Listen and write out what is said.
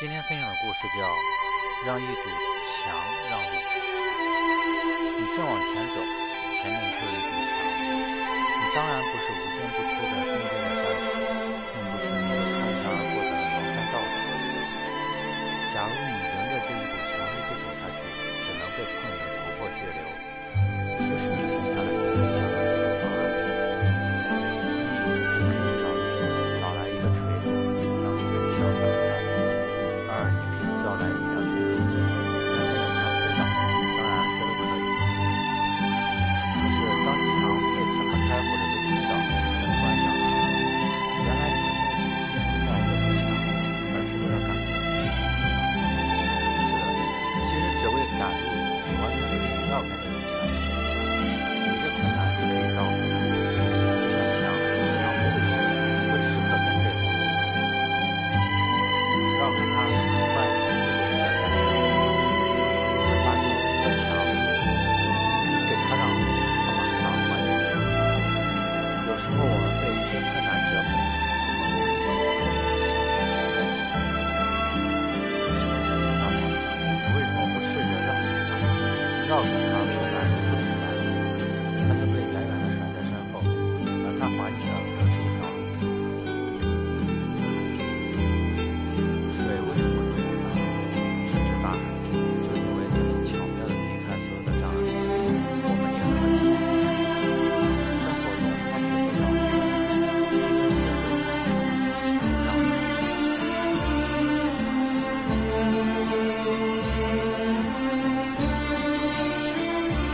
今天分享的故事叫《让一堵墙让路》。你正往前走，前面就有一堵墙，你当然不是无坚不摧，告诉他明